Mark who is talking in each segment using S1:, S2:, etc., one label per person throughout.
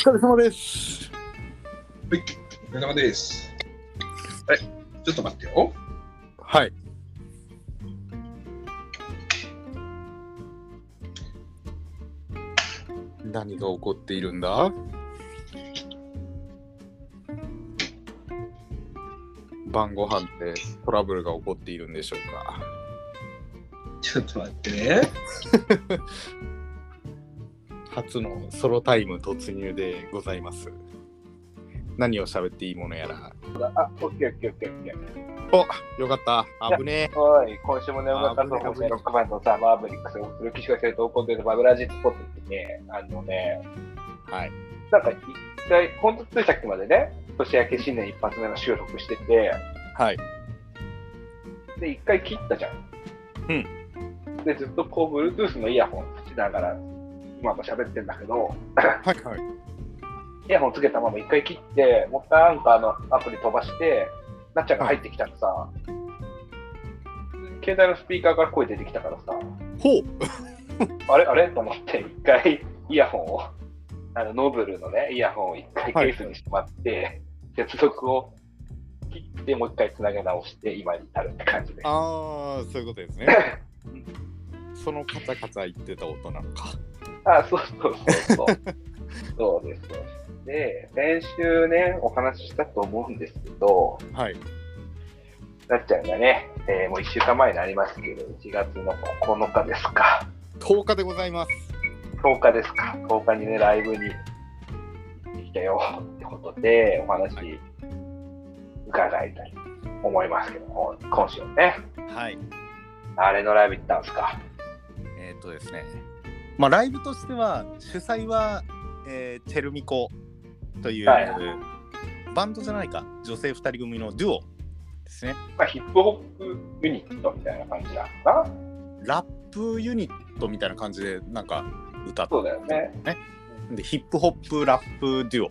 S1: 疲れ様です。
S2: はい、お疲れ様です。はい、ちょっと待ってよ。
S1: はい。何が起こっているんだ？晩ご飯でトラブルが起こっているんでしょうか？
S2: ちょっと待ってね。
S1: 初のソロタイム突入でございます。何を喋っていいものやら。
S3: あ、オッケーオッケーオッケーオッケー。
S1: およかった。危ねえ。
S3: おい、今週も眠かったと思うね、ロックバンドさ、マーブリックスをする騎士がしてる投稿でバブラジスポットってね、あのね、
S1: はい。
S3: なんか一回、ほんとついさっきまでね、年明け新年一発目の収録してて、
S1: はい。
S3: で、一回切ったじゃん。
S1: うん。
S3: で、ずっとこう、Bluetooth のイヤホンつけながら、今も喋ってんだけど、
S1: はいはい。
S3: イヤホンつけたまま一回切って、もう一回アンカーのアプリ飛ばして、なっちゃんが入ってきたらさ、携帯のスピーカーから声出てきたからさ、
S1: ほう
S3: あれあれ？と思って、一回イヤホンを、あのノブルのね、イヤホンを一回ケースにしまって、接続を切って、もう一回つなげ直して、今に至るって感じで。
S1: ああ、そういうことですね。そのカチャカチャ言ってた音なのか。
S3: あ、そうそうそうそう。そうです。そうですで、先週ね、お話ししたと思うんですけど、
S1: はい。
S3: なっちゃんがね、えーもう1週間前になりますけど、1月の9日ですか
S1: ？10日でございます。
S3: 10日ですか？10日にね、ライブに行ってきたよってことで、お話伺いたいと思いますけども、今週ね、
S1: はい。
S3: あれのライブ行ったんですか？
S1: えーっとですね。まあ、ライブとしては、主催は、えーチェルミコという、
S3: はい
S1: バンドじゃないか、女性2人組のデュオですね。
S3: まあ、ヒップホップユニットみたいな感じなのかな。
S1: ラップユニットみたいな感じで、なんか歌って
S3: そうだよね。
S1: でヒップホップラップデュオ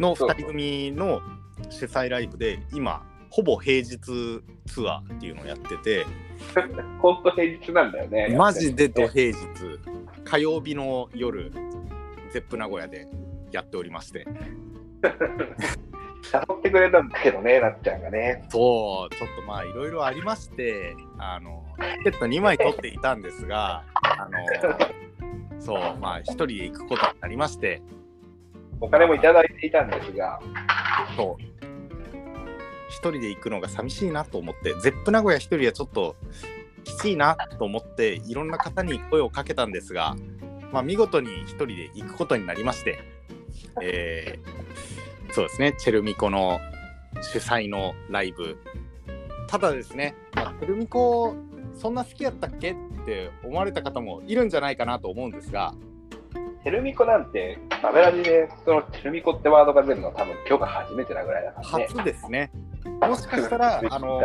S1: の2人組の主催ライブで今ほぼ平日ツアーっていうのをやってて
S3: 本当平日なんだよね。
S1: マジで土
S3: やってる
S1: 平日火曜日の夜ゼップ名古屋でやっておりまして
S3: 誘ってくれたんだけどね、なっちゃんがね。
S1: そうちょっとまあいろいろありましてあのチケット2枚取っていたんですがあの そうまあ1人で行くことになりまして
S3: お金もいただいていたんですが、
S1: そう。一人で行くのが寂しいなと思って、ゼップ名古屋一人はちょっときついなと思って、いろんな方に声をかけたんですが、まあ、見事に一人で行くことになりまして、えーそうですね、チェルミコの主催のライブ。ただですね、まあチェルミコ、そんな好きやったっけって思われた方もいるんじゃないかなと思うんですが、
S3: テルミコなんて、バベラジでそのテルミコってワードが出るの多分今日が初めてなぐらいだからね。
S1: 初ですね。もしかしたら、あの、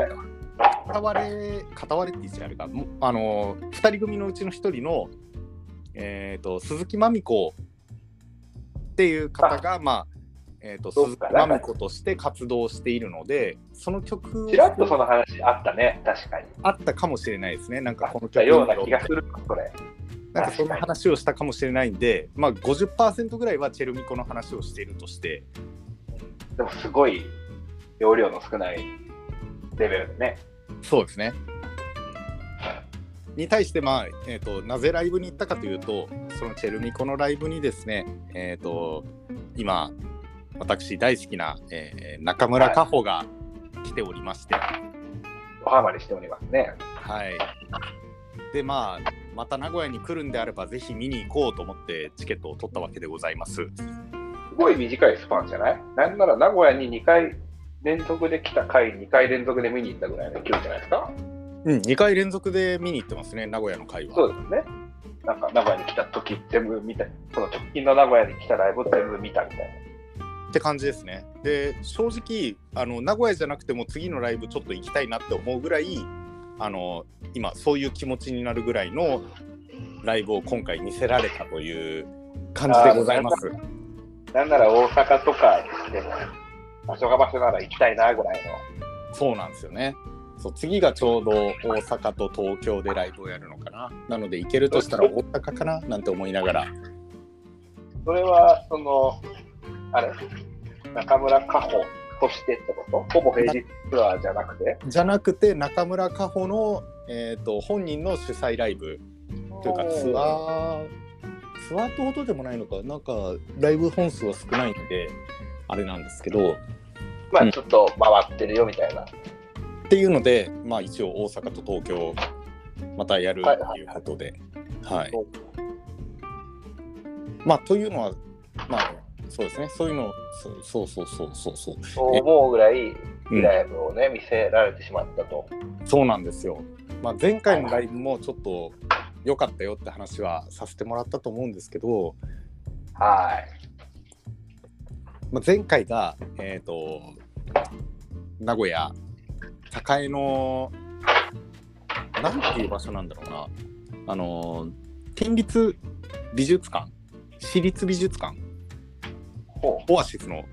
S1: 片割れ、片割れって言っちゃあれか、もあの、2人組のうちの1人の、えー、と鈴木まみ子っていう方が、まあ、えー、と鈴木まみ子として活動しているので、その曲を
S3: ちらっとその話あったね、確かに。
S1: あったかもしれないですね。なんかこの曲
S3: ような気がする、それ。
S1: なんかその話をしたかもしれないんで、まあ50%ぐらいはチェルミコの話をしているとして、
S3: でもすごい容量の少ないレベルでね。
S1: そうですね。に対して、まあえー、となぜライブに行ったかというとそのチェルミコのライブにですね、えー、と今私大好きな、えー中村佳穂が来ておりまして、は
S3: おはまりしておりますね。
S1: い、でまあまた名古屋に来るんであればぜひ見に行こうと思ってチケットを取ったわけでございます。
S3: すごい短いスパンじゃない？なんなら名古屋に2回連続で来た回、2回連続で見に行ったぐらいの勢いじゃないですか？
S1: うん、2回連続で見に行ってますね名古屋の会は。
S3: そうですね。なんか名古屋に来た時全部見た、その直近の名古屋に来たライブ全部見たみたい
S1: って感じですね。で正直あの名古屋じゃなくても次のライブちょっと行きたいなって思うぐらいあの今そういう気持ちになるぐらいのライブを今回見せられたという感じでございます。
S3: な。なんなら大阪とかでも、場所が場所なら行きたいなぐらいの。
S1: そうなんですよね。そう次がちょうど大阪と東京でライブをやるのかな。なので行けるとしたら大阪かななんて思いながら。
S3: それは、その、あれ？中村佳穂としてってこと？ほぼ平日ツアーじゃなくて？
S1: じゃなくて中村佳穂の、えー、と本人の主催ライブというかツアーツアーってほどでもないのかなんかライブ本数は少ないんであれなんですけど
S3: まあちょっと回ってるよみたいな。
S1: っていうのでまあ一応大阪と東京またやるっていうことではい。まあというのはまあそうですね。そういうのそうそうそうそうそう
S3: そう。思うぐらいいいライブをね、見せられてしまったと。
S1: そうなんですよ、まあ、前回のライブもちょっと良かったよって話はさせてもらったと思うんですけど、
S3: はい。
S1: まあ、前回が、えー、と名古屋栄のなんていう場所なんだろうなあの県立美術館私立美術館
S3: ほ
S1: オアシスの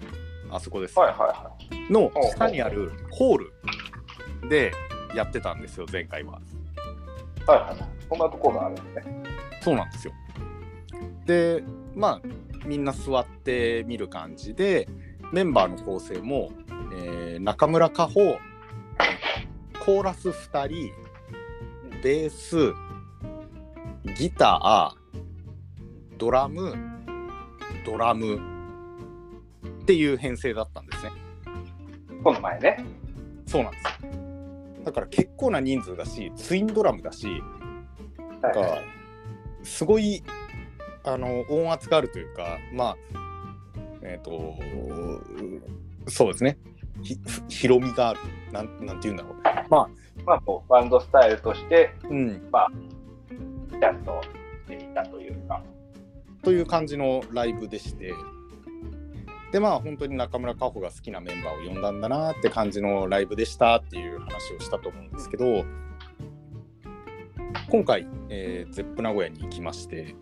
S1: あそこです、
S3: う。はいはいは
S1: の下にあるホールでやってたんですよ前回は。
S3: い。はいはい。そんなところがあるんですね。
S1: そうなんですよ。でまあみんな座って見る感じでメンバーの構成も、えー中村佳穂コーラス2人ベースギタードラムドラムっていう編成だったんですね。
S3: この前ね。
S1: そうなんですよ。だから結構な人数だしツインドラムだし
S3: はい
S1: がすごいあの音圧があるというかまあえっ、とそうですね。ひ広みがある。なんなんて言うんだろう。ま
S3: まあこうバンドスタイルとして、
S1: あうん。
S3: ちゃんとしてみたというか。
S1: という感じのライブでして。でまあ本当に中村佳穂が好きなメンバーを呼んだんだなって感じのライブでしたっていう話をしたと思うんですけど今回、えーゼップ名古屋に行きまして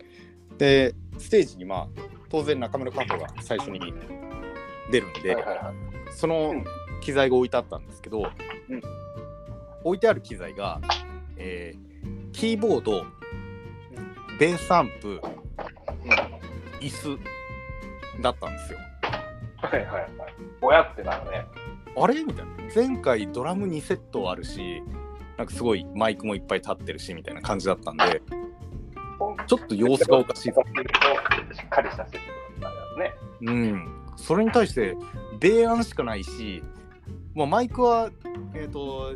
S1: でステージにまあ当然中村佳穂が最初に出るんで、
S3: はいはいはい。
S1: その機材が置いてあったんですけど、
S3: うん
S1: 置いてある機材が、えーキーボードベースアンプ椅子だったんですよ。
S3: はいはいはい。ぼやってなるね。
S1: あれ？みたいな。前回ドラム2セットあるし、なんかすごいマイクもいっぱい立ってるしみたいな感じだったんで、ちょっと様子がおかしいぞ。
S3: しっかりしたセットだったんだよね。
S1: うん。それに対して、米案しかないし、まあ、マイクは、えっ、と、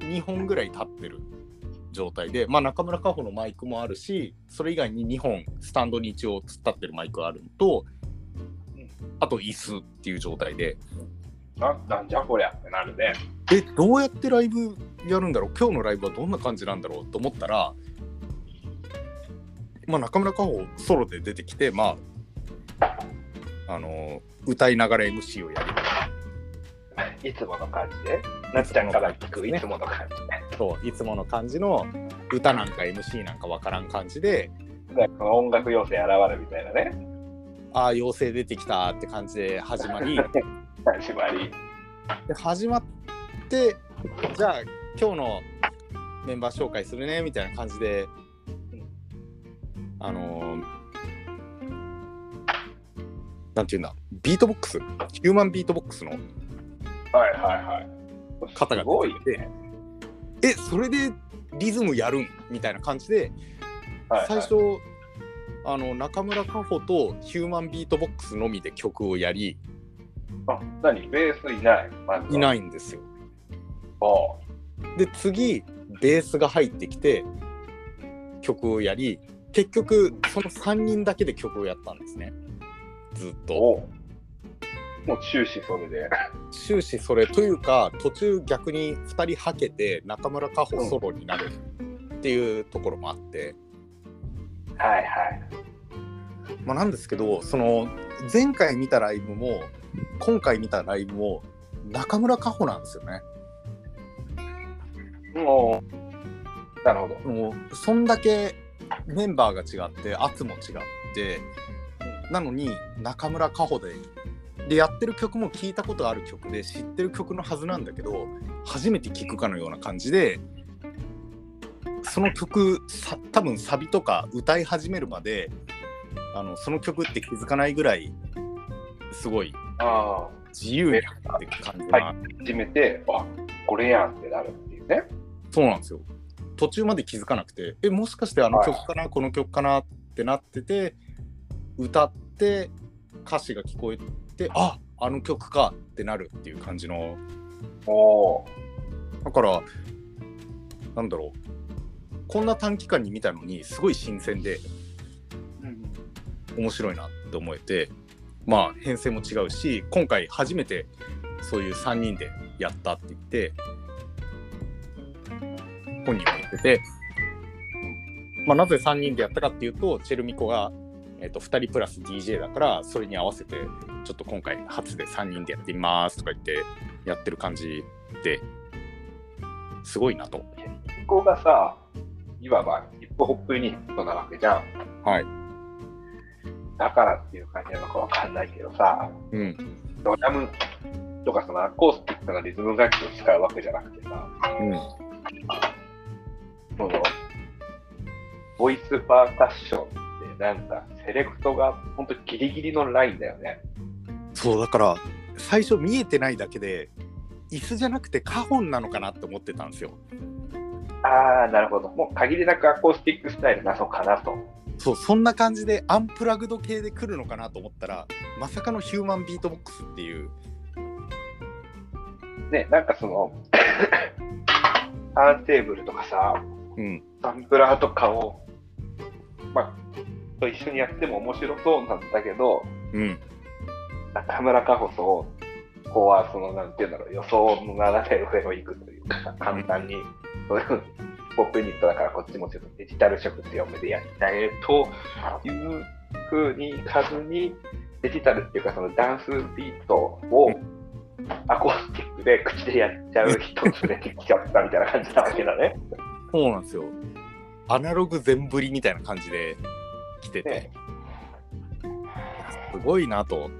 S1: 2本ぐらい立ってる状態で、まあ、中村佳穂のマイクもあるし、それ以外に2本、スタンドに一応突っ立ってるマイクがあるのと、あと椅子っていう状態で、
S3: ななんじゃこりゃってなるね。
S1: えどうやってライブやるんだろう？今日のライブはどんな感じなんだろう？と思ったら、まあ、中村佳穂ソロで出てきて、まあ、あの歌いながら MC をやる
S3: いつもの感じで？なっちゃんから聞くいつもの感じ
S1: そういつもの感じの歌なんか MC なんかわからん感じで
S3: 音楽要請現るみたいなね。
S1: ああ妖精出てきたって感じで始まり
S3: 始まり。
S1: で始まってじゃあ今日のメンバー紹介するねみたいな感じであのーなんていうんだ？ビートボックス？ヒューマンビートボックスの
S3: はいはいはい。
S1: 方が
S3: すごい
S1: 出てきて。えそれでリズムやるん？みたいな感じで
S3: はいはい。
S1: 最初あの中村佳穂とヒューマンビートボックスのみで曲をやり
S3: あ、何？ベースいない？まず
S1: いないんですよ。
S3: お
S1: で次ベースが入ってきて曲をやり結局その3人だけで曲をやったんですねずっと
S3: おもう終始それで。
S1: 終始それというか途中逆に2人はけて中村佳穂ソロになるっていうところもあって、
S3: はいはい。
S1: まあ、なんですけどその前回見たライブも今回見たライブも中村佳穂なんですよね
S3: もう、なるほど。
S1: もうそんだけメンバーが違って圧も違ってなのに中村佳穂ででやってる曲も聞いたことある曲で知ってる曲のはずなんだけど初めて聴くかのような感じでその曲さ多分サビとか歌い始めるまであのその曲って気づかないぐらいすごい
S3: あ
S1: 自由にって感じな、
S3: はあ、初めて、あこれやんってなるっていうね。
S1: そうなんですよ途中まで気づかなくてえもしかしてあの曲かな、この曲かなってなってて歌って歌詞が聞こえてああの曲かってなるっていう感じの。だからなんだろう。こんな短期間に見たのにすごい新鮮で面白いなって思えてまあ編成も違うし今回初めてそういう3人でやったって言って本人も言ってて、まあ、なぜ3人でやったかっていうとチェルミコが、えー、と2人プラス DJ だからそれに合わせてちょっと今回初で3人でやってみますとか言ってやってる感じですごいなと。
S3: ここがさ、いわばヒップホップユニットなわけじゃん。
S1: はい。
S3: だからっていう感じなのかわかんないけどさ、
S1: うん。
S3: ドラムとかそのアコースティックなリズム楽器を使うわけじゃなくてさ、
S1: うん。
S3: そのボイスパーカッションってなんかセレクトが本当ギリギリのラインだよね。
S1: そうだから最初見えてないだけで椅子じゃなくてカホンなのかなって思ってたんですよ。
S3: ああ、なるほど。もう限りなくアコースティックスタイルなのかなと。
S1: そうそんな感じでアンプラグド系で来るのかなと思ったらまさかのヒューマンビートボックスっていう
S3: ね、なんかその、ターンテーブルとかさ、
S1: うん。
S3: サンプラーとかを、まあ、と一緒にやっても面白そうなんだけど、
S1: うん。
S3: 中村佳穂と、ここはその、なんていうんだろう、予想の斜め上を行くというか、簡単に、そういうポップユニットだからこっちもちょっとデジタル色強めでやっちゃえというふうにいかずに、デジタルっていうかそのダンスビートをアコースティックで口でやっちゃう人連れてきちゃったみたいな感じなわけだね。
S1: そうなんですよアナログ全振りみたいな感じで来てて、
S3: ね
S1: すごいなと。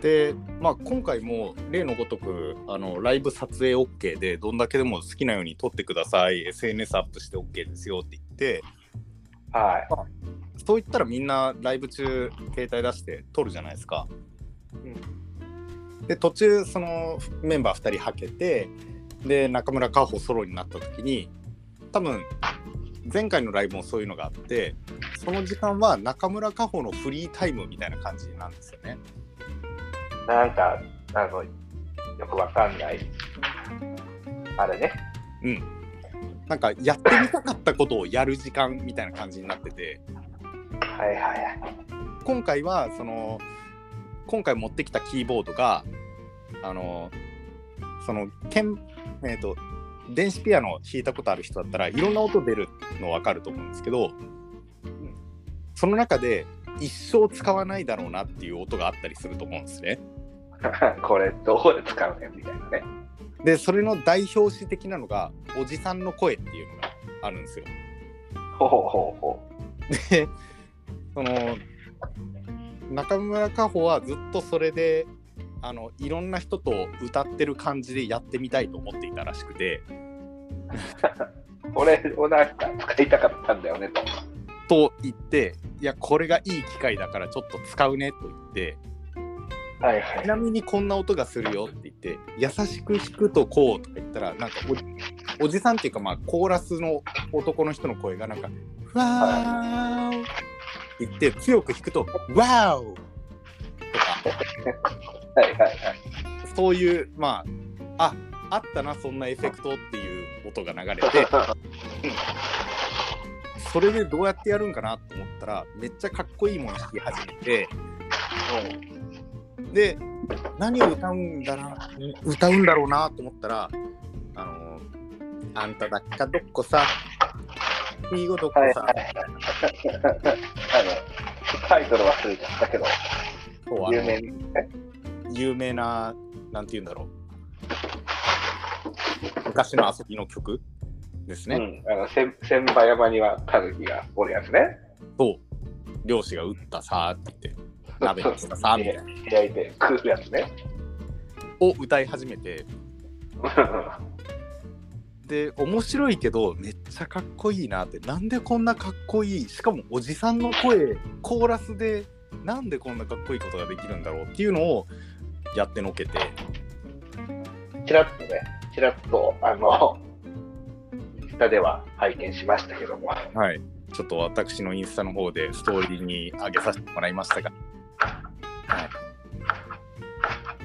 S1: で、まあ、今回も例のごとくあのライブ撮影 OK でどんだけでも好きなように撮ってください SNS アップして OK ですよって言って
S3: はい。
S1: そう言ったらみんなライブ中携帯出して撮るじゃないですか。で途中そのメンバー2人はけてで中村佳穂ソロになった時に多分前回のライブもそういうのがあってその時間は中村佳穂のフリータイムみたいな感じなんですよね。
S3: なんか、あの、よくわかんない。あれね。
S1: なんかやってみたかったことをやる時間みたいな感じになってて
S3: はいはいはい。
S1: 今回はその今回持ってきたキーボードがあのその鍵えっ、と電子ピアノ弾いたことある人だったらいろんな音出るの分かると思うんですけどその中で一生使わないだろうなっていう音があったりすると思うんですね。
S3: これどこで使うねんみたいなね。
S1: でそれの代表詞的なのがおじさんの声っていうのがあるんですよ。
S3: ほうほうほうほ
S1: でその中村佳穂はずっとそれであのいろんな人と歌ってる感じでやってみたいと思っていたらしくて
S3: う。これをなんか使いたかったんだよねと。
S1: と言っていやこれがいい機会だからちょっと使うねと言って
S3: はいはい
S1: ち。なみにこんな音がするよって言って優しく弾くとこうとか言ったらなんかおおじさんっていうかまあコーラスの男の人の声がなんか「わーお」って言って強く弾くと「わーお」とか
S3: はいはいはい。
S1: そういうまあああったなそんなエフェクトっていう音が流れてそれでどうやってやるんかなと思ったらめっちゃかっこいいもの弾き始めてうんで何を歌うんだな歌うんだろうなと思ったらあのあんただっかどっこさいいごどっこさ、
S3: はいはい。あの、タイトル忘れちゃったけど、
S1: そう
S3: 有名。
S1: 有名ななんて言うんだろう昔の遊びの曲ですね、
S3: うん。あの、千千葉山にはタヌキがおるやつね。
S1: と漁師が撃ったさーって言って鍋にしたさーみたいな
S3: 焼いて食うやつね。
S1: を歌い始めて で面白いけどめっちゃかっこいいなってなんでこんなかっこいい？しかもおじさんの声コーラスでなんでこんなかっこいいことができるんだろうっていうのをやってのけて
S3: ちらっとね、ちらっと、あの、インスタでは拝見しましたけども。
S1: はいちょっと私のインスタの方でストーリーに上げさせてもらいましたが、はい、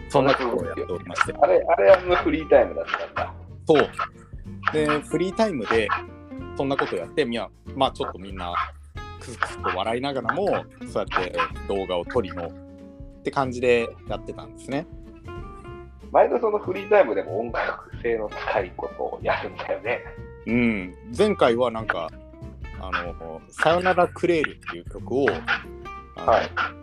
S1: そんなことをやっておりまして
S3: あれ、あれはのフリータイムだったんだ。
S1: そう。で、フリータイムで、そんなことやって、みや、まあちょっとみんな、くすくすと笑いながらも、そうやって動画を撮りの、って感じでやってたんですね。
S3: 毎度そのフリータイムでも音楽性の高いことをやるんだよね。
S1: うん。前回はなんか、あの、さよならクレールっていう曲を、
S3: はい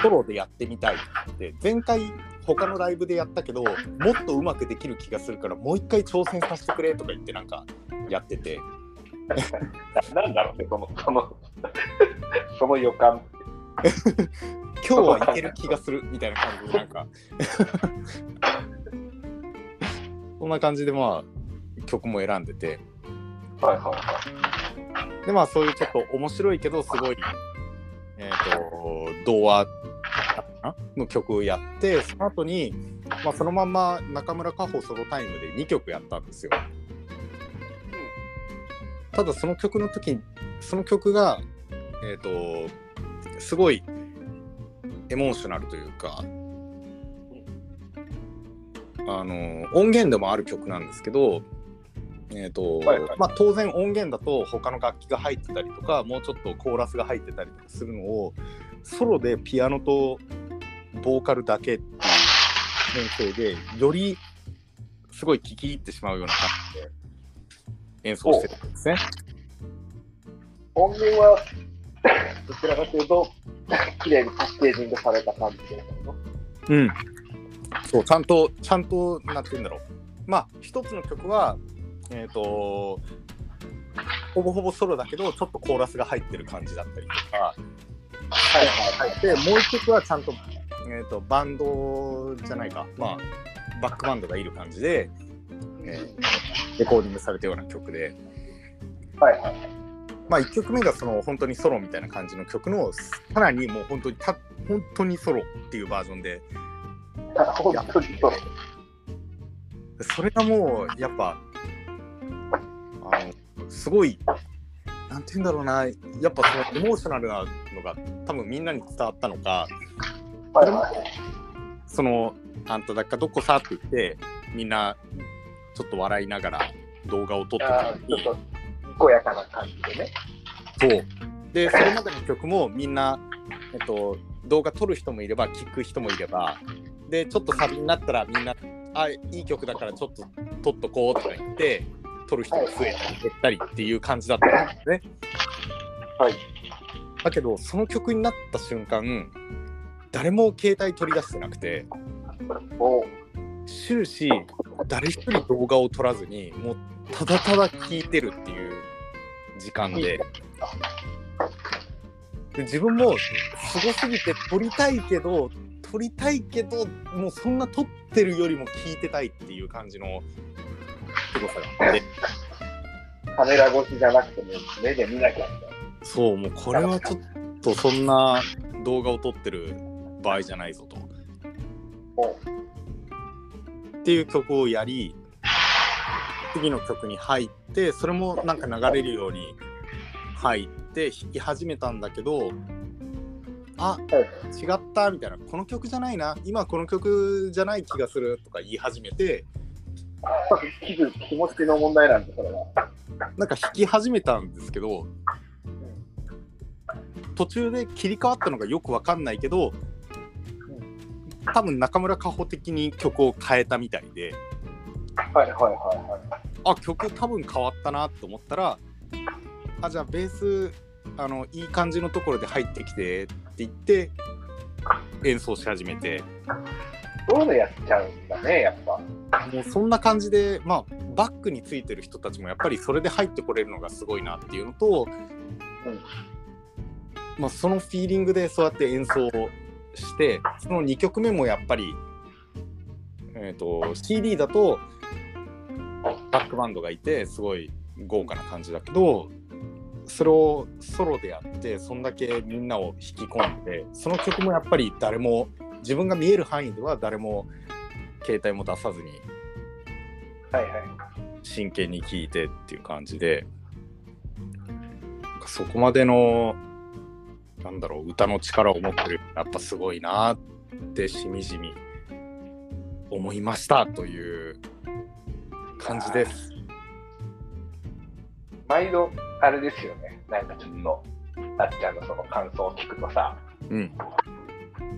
S1: ソロでやってみたいって、前回他のライブでやったけど、もっとうまくできる気がするから、もう一回挑戦させてくれとか言ってなんかやってて、
S3: な なんだろうね、その、その、その予感。
S1: 今日はいける気がするみたいな感じでなんか そんな感じでまあ曲も選んでて
S3: はいはいはい。
S1: でまあそういうちょっと面白いけどすごいえっ、と童話の曲をやってその後にまあそのまんま中村佳穂ソロタイムで2曲やったんですよただその曲の時その曲がえっ、とすごいエモーショナルというかあの音源でもある曲なんですけど、えーと
S3: はいはい。
S1: まあ、当然音源だと他の楽器が入ってたりとかもうちょっとコーラスが入ってたりとかするのをソロでピアノとボーカルだけっていう編成でよりすごい聴き入ってしまうような感じで演奏してるんですね。
S3: 音源は、どちらかというと、綺麗にパッケージングされた感じで。
S1: うん。そう、ちゃんと、ちゃんと、なんて言うんだろう。まあ、一つの曲は、えっ、と、ほぼほぼソロだけど、ちょっとコーラスが入ってる感じだったりとか、
S3: はいはいはい。
S1: で、もう一曲はちゃんと、えっ、と、バンドじゃないか、まあ、バックバンドがいる感じで、えーレコーディングされたような曲で、
S3: はいはい。
S1: まあ、1曲目がその本当にソロみたいな感じの曲の、さらにもう本当にた、本当にソロっていうバージョンで。
S3: そ
S1: れがもうやっぱあのすごいなんて言うんだろうなやっぱそのエモーショナルなのが多分みんなに伝わったのか
S3: はいはい。
S1: その「あんただっかどこさ」って言ってみんなちょっと笑いながら動画を撮ってた
S3: ちょっと、にこやかな感じでね。
S1: そうでそれまでの曲もみんな、えっと、動画撮る人もいれば聴く人もいればでちょっとサビになったらみんな「あいい曲だからちょっと撮っとこう」とか言って撮る人が増えたり減ったりっていう感じだったんですね。
S3: はい。
S1: だけどその曲になった瞬間誰も携帯取り出してなくて
S3: お
S1: 終始誰一人動画を撮らずにもうただただ聴いてるっていう時間で。で自分もすごすぎて撮りたいけど撮りたいけどもうそんな撮ってるよりも聴いてたいっていう感じのすごさが。あって
S3: カメラ越しじゃなくても目で見なきゃみたい
S1: そうもうこれはちょっとそんな動画を撮ってる場合じゃないぞと。っていう曲をやり次の曲に入ってそれもなんか流れるように入って弾き始めたんだけどあ
S3: はい
S1: 違ったみたいなこの曲じゃないな今この曲じゃない気がするとか言い始めて
S3: 気持ちの問題なんで、それは。
S1: なんか弾き始めたんですけど途中で切り替わったのがよくわかんないけど多分中村佳穂的に曲を変えたみたいで
S3: はいはいはいはい。
S1: あ曲多分変わったなと思ったらあじゃあベースあのいい感じのところで入ってきてって言って演奏し始めて
S3: そういうのやっちゃうんだね、やっぱ。
S1: もうそんな感じでまあバックについてる人たちもやっぱりそれで入ってこれるのがすごいなっていうのと、まあ、そのフィーリングでそうやって演奏してその2曲目もやっぱり、えー、と CD だとバックバンドがいてすごい豪華な感じだけどそれをソロでやってそんだけみんなを引き込んでその曲もやっぱり誰も自分が見える範囲では誰も携帯も出さずに
S3: はいはい。
S1: 真剣に聴いてっていう感じでそこまでのなんだろう歌の力を持ってるやっぱすごいなってしみじみ思いましたという感じです。
S3: 毎度、あれですよね。なんかちょっと、あっちゃんのその感想を聞くとさ、
S1: うん、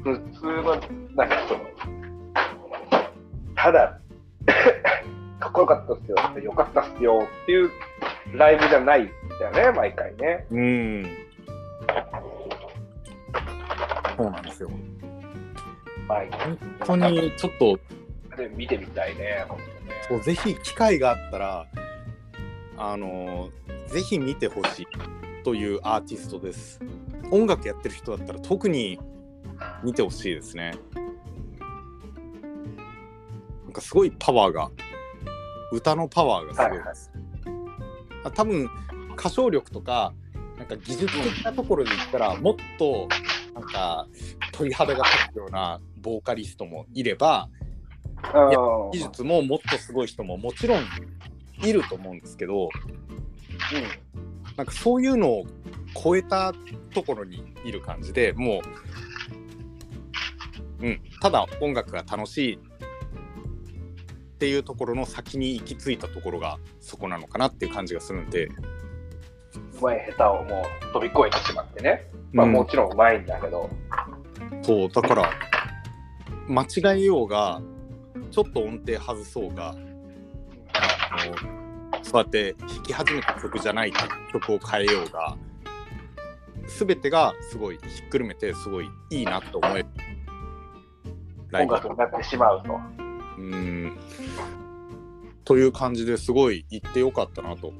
S3: 普通の、なんかその、ただ、かっこよかったっすよよかったっすよっていうライブじゃないんだよね、毎回ね。
S1: うん。そうなんですよ。
S3: 毎
S1: 本当にちょっと。
S3: 回で見てみたいね、本当ね。
S1: そうぜひ機会があったらあのぜひ見てほしいというアーティストです。音楽やってる人だったら特に見てほしいですね。なんかすごいパワーが歌のパワーがすごいです、あ多分歌唱力とかなんか技術的なところで言ったらもっとなんか鳥肌が立つようなボーカリストもいれば
S3: うん
S1: 技術ももっとすごい人ももちろんいると思うんですけどなんかそういうのを超えたところにいる感じでもう、うん、ただ音楽が楽しいっていうところの先に行き着いたところがそこなのかなっていう感じがするんで、
S3: うまい下手をもう飛び越えてしまってね。まあ
S1: うん。
S3: もちろんうまいんだけど、
S1: そうだから間違えようがちょっと音程外そうがあのそうやって弾き始めた曲じゃない曲を変えようが全てがすごいひっくるめてすごいいいなと思えるライブ。
S3: 音楽になってしまうと。
S1: うん。という感じですごい行ってよかったなと。
S3: お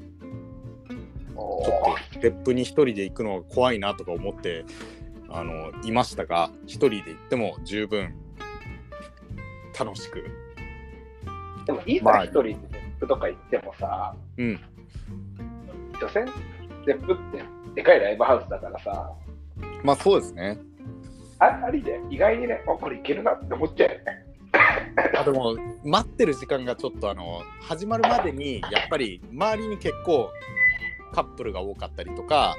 S1: ちょっと別府に一人で行くのが怖いなとか思ってあのいましたが一人で行っても十分楽しく。
S3: でもいい
S1: まあ
S3: さ、一人でゼップとか行ってもさ、
S1: うん。
S3: 所詮、ゼップってでかいライブハウスだからさ、
S1: まあそうですね。
S3: あありで？意外にね、あこれいけるなって思っちゃうよね。
S1: あでも待ってる時間がちょっとあの始まるまでにやっぱり周りに結構カップルが多かったりとか、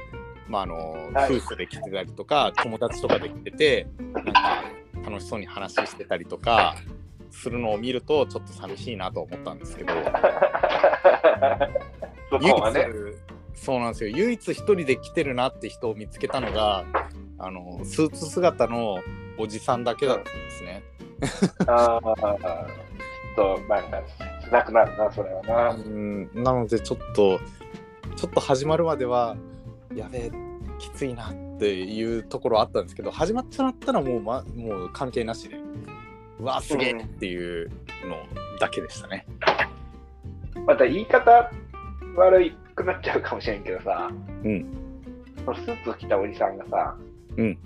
S1: まああの
S3: はい。
S1: 夫婦で来てたりとか友達とかで来ててなんか楽しそうに話してたりとかするのを見るとちょっと寂しいなと思ったんですけど。
S3: そこはね、
S1: そうなんですよ。唯一一人で来てるなって人を見つけたのがあのスーツ姿のおじさんだけだったんですね。
S3: ああ、ちょっと、なんか、辛くなるな、それはな。
S1: うん。なのでちょっとちょっと始まるまではやべえきついなっていうところあったんですけど始まっちゃったらもう,、ま、もう関係なしでうわすげえっていうのだけでしたね。
S3: また言い方悪くなっちゃうかもしれんけどさ、
S1: うん
S3: そのスーツを着たおじさんがさ、
S1: うん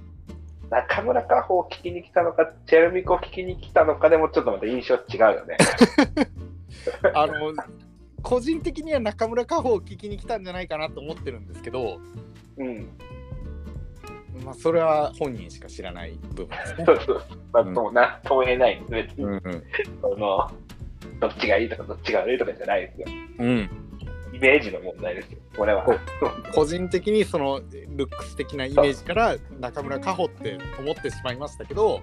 S3: 中村佳穂を聞きに来たのか、チェルミコを聞きに来たのかでもちょっとまた印象違うよね。
S1: あの個人的には中村佳穂を聞きに来たんじゃないかなと思ってるんですけど、
S3: うん。
S1: まあ、それは本人しか知らない部分ですね
S3: そ。うそう。まあ、
S1: うん
S3: もうな、とも言えないんです。別に、
S1: うんうん
S3: その、どっちがいいとかどっちが悪いとかじゃないですよ。
S1: うん、
S3: イメージの問題ですよ、これは。
S1: そう個人的にそのルックス的なイメージから中村佳穂って思ってしまいましたけど、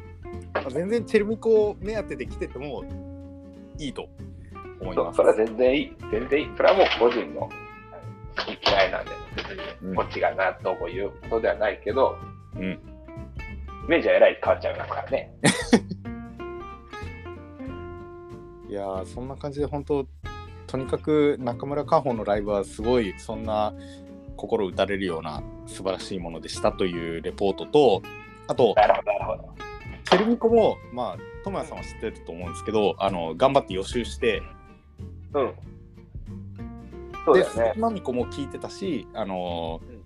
S1: まあ全然チェルミコを目当てで来ててもいいと思います。
S3: そうそれは全然いい。全然いい。それはもう個人の好き嫌いなんで、別
S1: うん
S3: にこっちがなどうこう言うことではないけど、
S1: うん
S3: イメージはえらい変わっちゃいますからね。
S1: いやーそんな感じで本当とにかく中村佳穂のライブはすごいそんな心打たれるような素晴らしいものでしたというレポートとあと
S3: なるほど、なるほど。
S1: チェルミコもまあ智也さんは知ってると思うんですけどあの頑張って予習して
S3: うん。そう
S1: で
S3: だよね。
S1: マミコも聞いてたしあの
S3: うん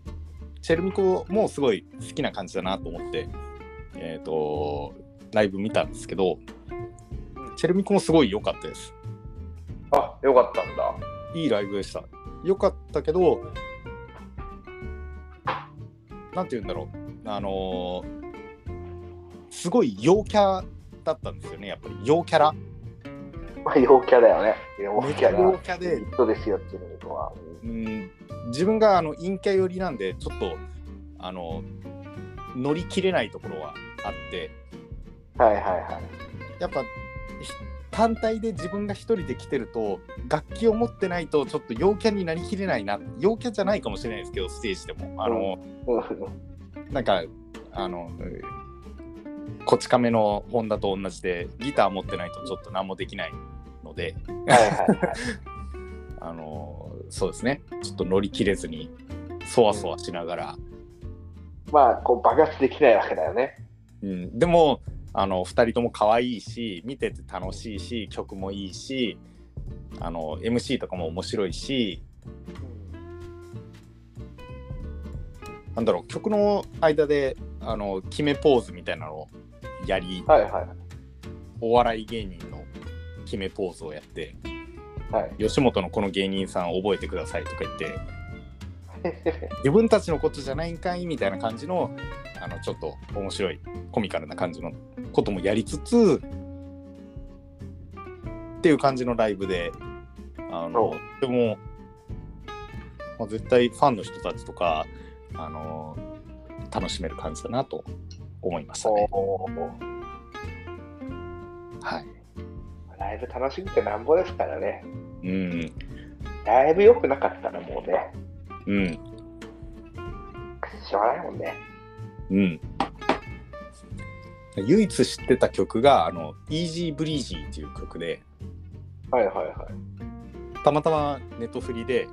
S1: チェルミコもすごい好きな感じだなと思ってえっ、とライブ見たんですけどチェルミコもすごい良かったです
S3: あ、よかったんだ。
S1: いいライブでした。よかったけど、なんて言うんだろう、あのーすごい陽キャだったんですよね、やっぱり陽キャラ。
S3: まあ、陽キャだよね。陽キャ
S1: 陽
S3: だ。
S1: キャで、
S3: そうですよっていうのは。
S1: うん、自分があの陰キャ寄りなんで、ちょっと、あの乗り切れないところはあって、
S3: はいはいはい。
S1: やっぱ、ひ単体で自分が一人で来てると楽器を持ってないとちょっと陽キャになりきれないな陽キャじゃないかもしれないですけどステージでもあの、
S3: うん
S1: なんかあのえーこち亀のホンダと同じでギター持ってないとちょっと何もできないので。あのそうですね。ちょっと乗り切れずにそわそわしながら、
S3: まあ、こう爆発できないわけだよね。
S1: うん、でもあの2人とも可愛いし見てて楽しいし曲もいいしあの MC とかも面白いし。なんだろう曲の間であの決めポーズみたいなのをやり
S3: はいはい
S1: お笑い芸人の決めポーズをやって
S3: はい。
S1: 吉本のこの芸人さん覚えてくださいとか言って 自分たちのことじゃないんかいみたいな感じのあのちょっと面白いコミカルな感じのこともやりつつっていう感じのライブであのでも、まあ、絶対ファンの人たちとかあの楽しめる感じだなと思いましたね。はい、
S3: ライブ楽しみってなんぼですからね。
S1: うん
S3: ライブ良くなかったらもうね、
S1: うん
S3: しょうがないもんね。
S1: うん。唯一知ってた曲が、あの、Easy Breezy っていう曲で、
S3: はいはいはい。
S1: たまたまネットフリで、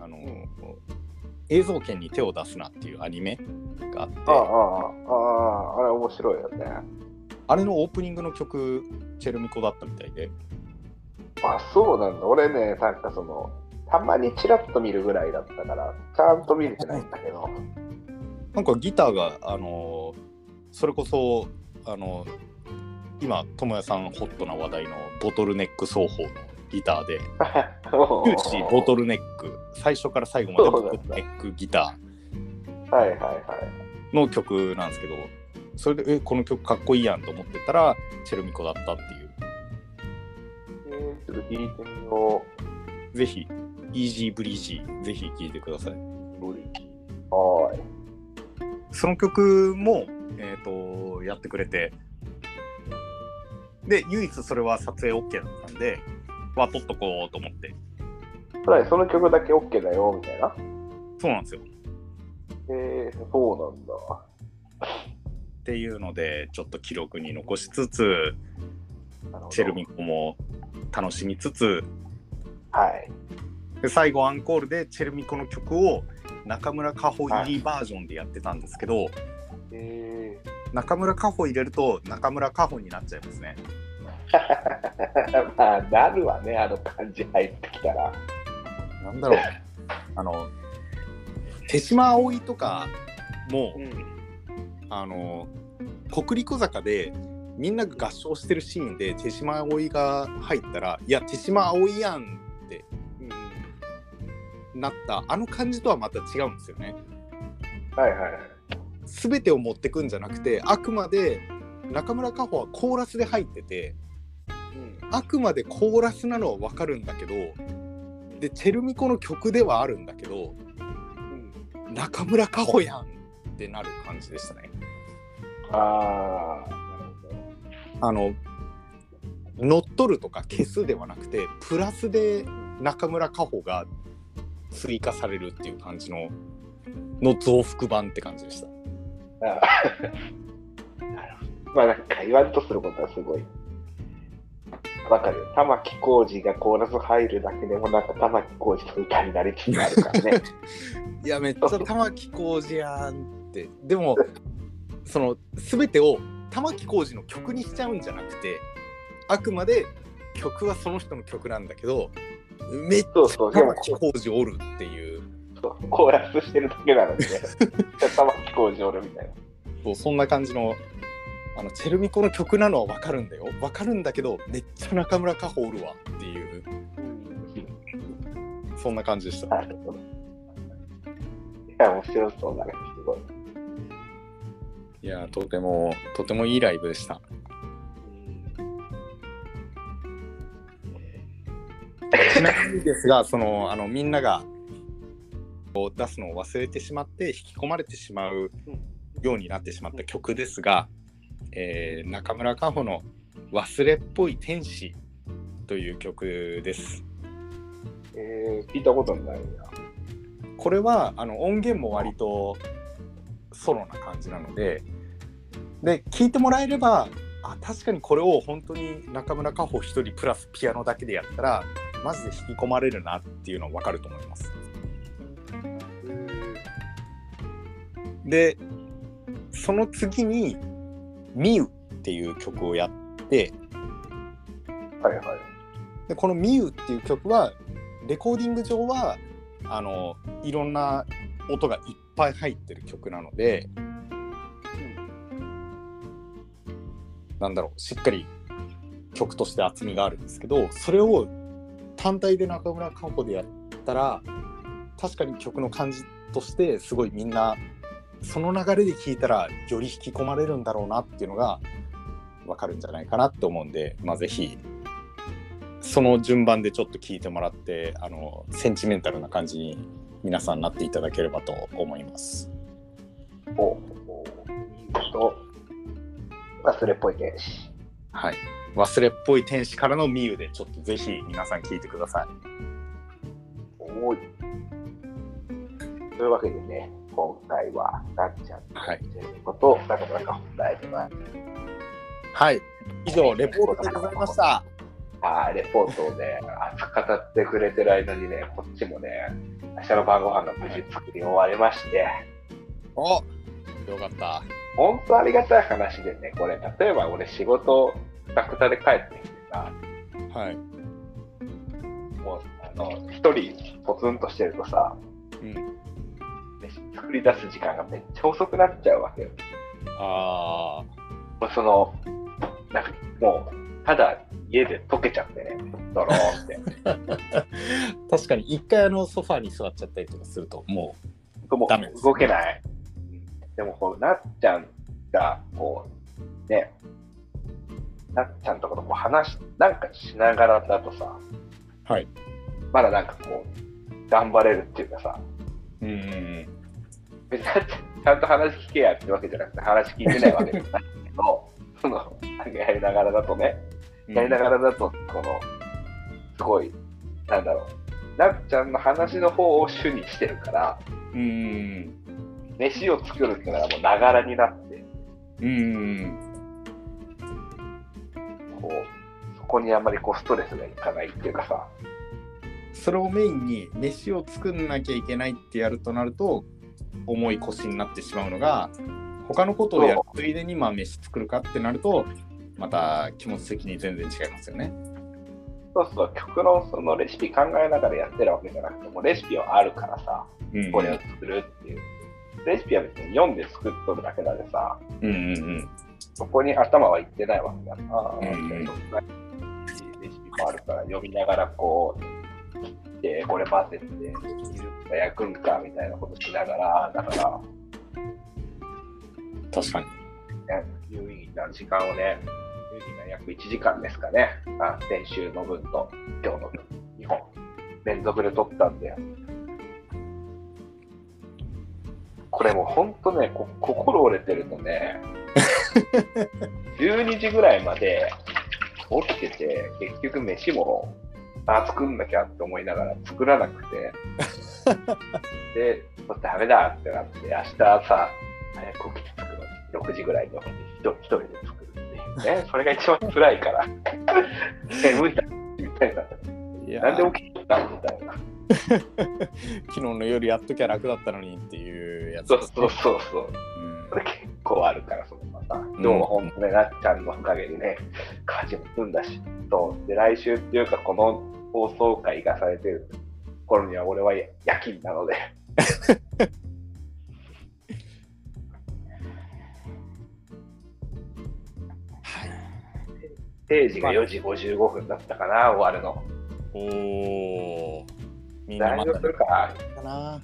S1: あの、映像権に手を出すなっていうアニメがあって、
S3: ああ、ああ、ああ、あれ面白いよね。
S1: あれのオープニングの曲、チェルミコだったみたいで、
S3: あ、そうなんだ。俺ね、なんかその、たまにチラッと見るぐらいだったから、ちゃんと見れてないんだけど。
S1: なんかギターが、あの、それこそ、あの、今、智也さんホットな話題のボトルネック奏法のギターで、終始ボトルネック、最初から最後までボトルネックギター、
S3: はいはいはい。
S1: の曲なんですけどそれでえこの曲かっこいいやんと思ってたらチェルミコだったっていう。
S3: えー、ちょっと聞いてみよ
S1: ぜひイージーブリージーぜひ聴いてください。
S3: はーい。
S1: その曲も、えー、とやってくれて。で唯一それは撮影 OK だったんでは撮っとこうと思って
S3: つまりその曲だけ OK だよ、みたいな。
S1: そうなんですよ
S3: えー、そうなんだ。
S1: っていうのでちょっと記録に残しつつチェルミコも楽しみつつ
S3: はい。
S1: で最後アンコールでチェルミコの曲を中村佳穂入りバージョンでやってたんですけど、
S3: え
S1: 中村佳穂入れると中村佳穂になっちゃいますね。
S3: ー、まあ、なるわね、あの感じ入ってきたら。
S1: なんだろう。あの手島葵とかも、
S3: ん。
S1: あの国立坂でみんなが合唱してるシーンで手島葵が入ったらいや手島葵やんってなったあの感じとはまた違うんですよね。
S3: はいはいはい。
S1: 全てを持ってくんじゃなくてあくまで中村佳穂はコーラスで入っててあくまでコーラスなのは分かるんだけどでチェルミコの曲ではあるんだけど
S3: うん、
S1: 中村佳穂やんってなる感じでしたね。
S3: ああ、なるほど。
S1: あの乗っ取るとか消すではなくてプラスで中村佳穂が追加されるっていう感じのの増幅版って感じでした。
S3: あーなるほどまあなんか言わんとすることはすごい。わかるよ。玉置浩二がコーラス入るだけでもなんか玉置浩二の歌になりつつあるからね。
S1: いやめっちゃ玉置浩二やんってでもその全てを玉置浩二の曲にしちゃうんじゃなくてあくまで曲はその人の曲なんだけどめっちゃ玉置浩二おるっていう
S3: そうコーラスしてるだけなのにね。玉置浩二おるみたいな。
S1: そうそんな感じのあのチェルミコの曲なのは分かるんだよ分かるんだけどめっちゃ中村佳穂おるわっていう
S3: うん
S1: そんな感じでした。
S3: いや、面白そうだね、すごい。
S1: いや、とても、とてもいいライブでした。ちなみにですが、その、あの、みんなが、を出すのを忘れてしまって、引き込まれてしまうようになってしまった曲ですが、えー中村佳穂の忘れっぽい天使という曲です。
S3: えー、聞いたことないな。
S1: これはあの音源も割とソロな感じなのでで聞いてもらえればあ確かにこれを本当に中村佳穂一人プラスピアノだけでやったらマジで引き込まれるなっていうのは分かると思います。でその次に「ミウっていう曲をやって
S3: はいはい。
S1: でこの「ミウっていう曲はレコーディング上はあのいろんな音がいっぱい入ってる曲なので、なんだろうしっかり曲として厚みがあるんですけどそれを単体で中村佳穂でやったら確かに曲の感じとしてすごいみんなその流れで聴いたらより引き込まれるんだろうなっていうのが分かるんじゃないかなって思うんで、まあ、ぜひその順番でちょっと聞いてもらってあのセンチメンタルな感じに皆さんなっていただければと思います。
S3: おおと、忘れっぽい天使。
S1: はい、忘れっぽい天使からのミユでちょっとぜひ皆さん聞いてください。
S3: おい。というわけでね、今回は、なっちゃん
S1: はい、
S3: ということを、中村か本題では、
S1: はい、以上レポートでございました。
S3: あーレポートをね、熱く語ってくれてる間にね、こっちもね、明日の晩ご飯の無事作り終わりまして、
S1: およかった。
S3: 本当ありがたい話でね、これ、例えば俺仕事、くたくたで帰ってきてさ、
S1: はい。
S3: もう、あの、一人ポツンとしてるとさ、
S1: うん、
S3: 飯作り出す時間がめっちゃ遅くなっちゃうわけよ。
S1: あ
S3: もうその、なんかもう、ただ家で溶けちゃってね、ドローンって。
S1: ー 確かに一回あのソファーに座っちゃったりとかするとも
S3: も
S1: ダメです
S3: う動けない。でもこう、なっちゃんが、こう、ね、なっちゃんとかとこう話し、なんかしながらだとさ、
S1: うはい。
S3: まだなんかこう、頑張れるっていうかさ、
S1: うんうんうん。
S3: 別にちゃんと話聞けやってわけじゃなくて、話聞いてないわけじゃないけど、その、やりながらだとね、
S1: うん。
S3: やりながらだと、この、すごい、なんだろう、なっちゃんの話の方を主にしてるから、
S1: うんうん
S3: 飯を作るっていうのはもうながらになって、
S1: うんうん。
S3: こう、そこにあんまりこうストレスがいかないっていうかさ、
S1: それをメインに飯を作んなきゃいけないってやるとなると重い腰になってしまうのが他のことをやるついでにまあ飯作るかってなるとまた気持ち的に全然違いますよね。
S3: そうそう、曲のそのレシピ考えながらやってるわけじゃなくて、もうレシピはあるからさ、
S1: うん
S3: これを作るっていう。レシピは別に読んで作っとるだけだでさ、
S1: うんうんうん
S3: そこに頭はいってないわけだな。
S1: うん
S3: レシピもあるから読みながらこう、切って、これ混ぜて、焼くんかみたいなことしながら、だから、
S1: 確かに。
S3: ね、有意義な時間をね、有意義な約1時間ですかね、あ先週の分と今日の分、2本。連続で撮ったんで、これもう本当ね、こ心折れてるとね、12時ぐらいまで起きてて、結局飯も、あ、作んなきゃって思いながら作らなくて、で、ダメだってなって、明日朝、早く起きて作るのに、6時ぐらいに起きて一人一人で作るっていうね、それが一番辛いから、眠いな、みたいな。なんで起きたみたいな。
S1: 昨日の夜やっときゃ楽だったのにっていうやつね、
S3: そうそうそうそう。
S1: うん
S3: それ結構あるから、そのまた。今日は本当ね、なっちゃんのおかげでね、家事も済んだし、そう。で、来週っていうか、この放送回がされてる頃には、俺は夜勤なので。
S1: はい。
S3: 定時が4時55分だったかな、終わるの。
S1: おーみんなまた
S3: 大丈夫するか
S1: かな。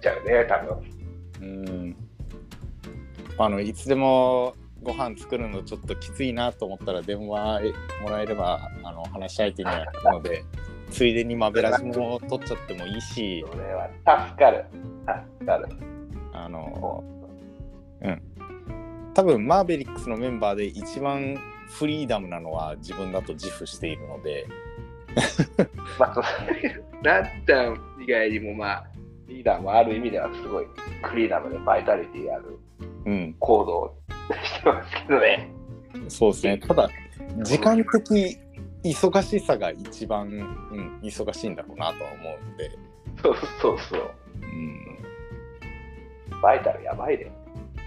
S3: ちゃうね、多分。
S1: うん。あの、いつでもご飯作るのちょっときついなと思ったら電話もらえればあの話し相手になるので、ついでにマベラジも取っちゃってもいいし、
S3: それは助かる。助かる。
S1: あの、うん。多分マーベリックスのメンバーで一番フリーダムなのは自分だと自負しているので、
S3: まあ、なっちゃん以外にも、まあ、リーダーもある意味ではすごいフリーダムでバイタリティある
S1: うん、
S3: 行動をますけどね。
S1: そうですね。ただ、時間的忙しさが一番、うん、忙しいんだろうなとは思うんで、
S3: そうそうそう。
S1: うん、
S3: バイタルやばいで。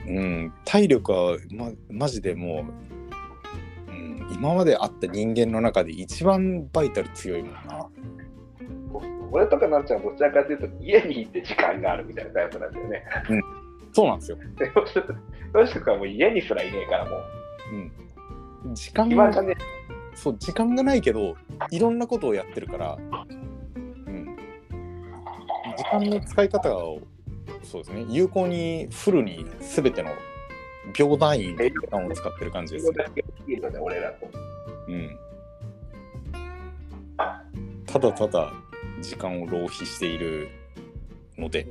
S1: うん、体力は、ま、マジでもう、うん、今まで会った人間の中で一番バイタル強いもんな。
S3: 俺とかなっちゃんはどちらかというと家に行って時間があるみたいなタイプなんだよね。
S1: そうなんですよ。
S3: で もしくはもう家にすらいねえからもう。
S1: うん、時間が
S3: ね。
S1: そう時間がないけどいろんなことをやってるから、うん、時間の使い方をそうですね。有効にフルに全ての秒単位で時間を使ってる感じですね。
S3: いいので俺らと。
S1: うん、ただただ時間を浪費しているので、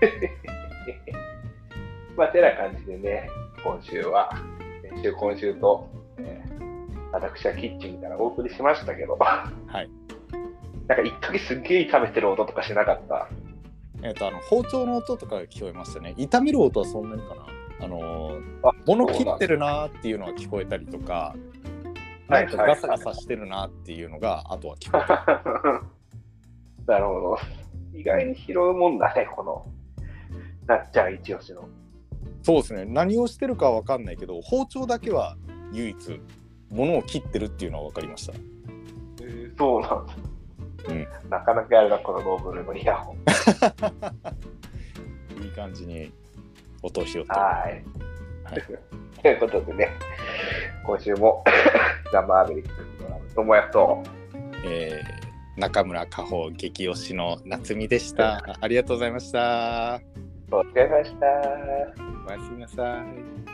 S3: まあ、てな感じでね、今週は、先週、今週と、えー私はキッチンからお送りしましたけど、
S1: はい。
S3: なんか一時すっげえ炒めてる音とかしなかった。
S1: えっとあの包丁の音とかが聞こえましたね。炒める音はそんなにかな。あのー
S3: あ
S1: 物切ってるなーっていうのは聞こえたりとかなんかガサガサしてるなっていうのがあとは聞こえた。
S3: なるほど。意外に拾うもんだね、この、なっちゃん一押しの。
S1: そうですね何をしてるかは分かんないけど包丁だけは唯一物を切ってるっていうのは分かりました
S3: そうなんだ。
S1: うん
S3: なかなかやるな、このノーブルのイヤホン。
S1: いい感じに音を拾って
S3: はい。
S1: はい
S3: ということでね、今週も ザ・マーベリックスドラム、ともやと、
S1: えー中村佳穂激推しの夏美でしたありがとうございました
S3: お疲れ様でした。
S1: おやすみなさい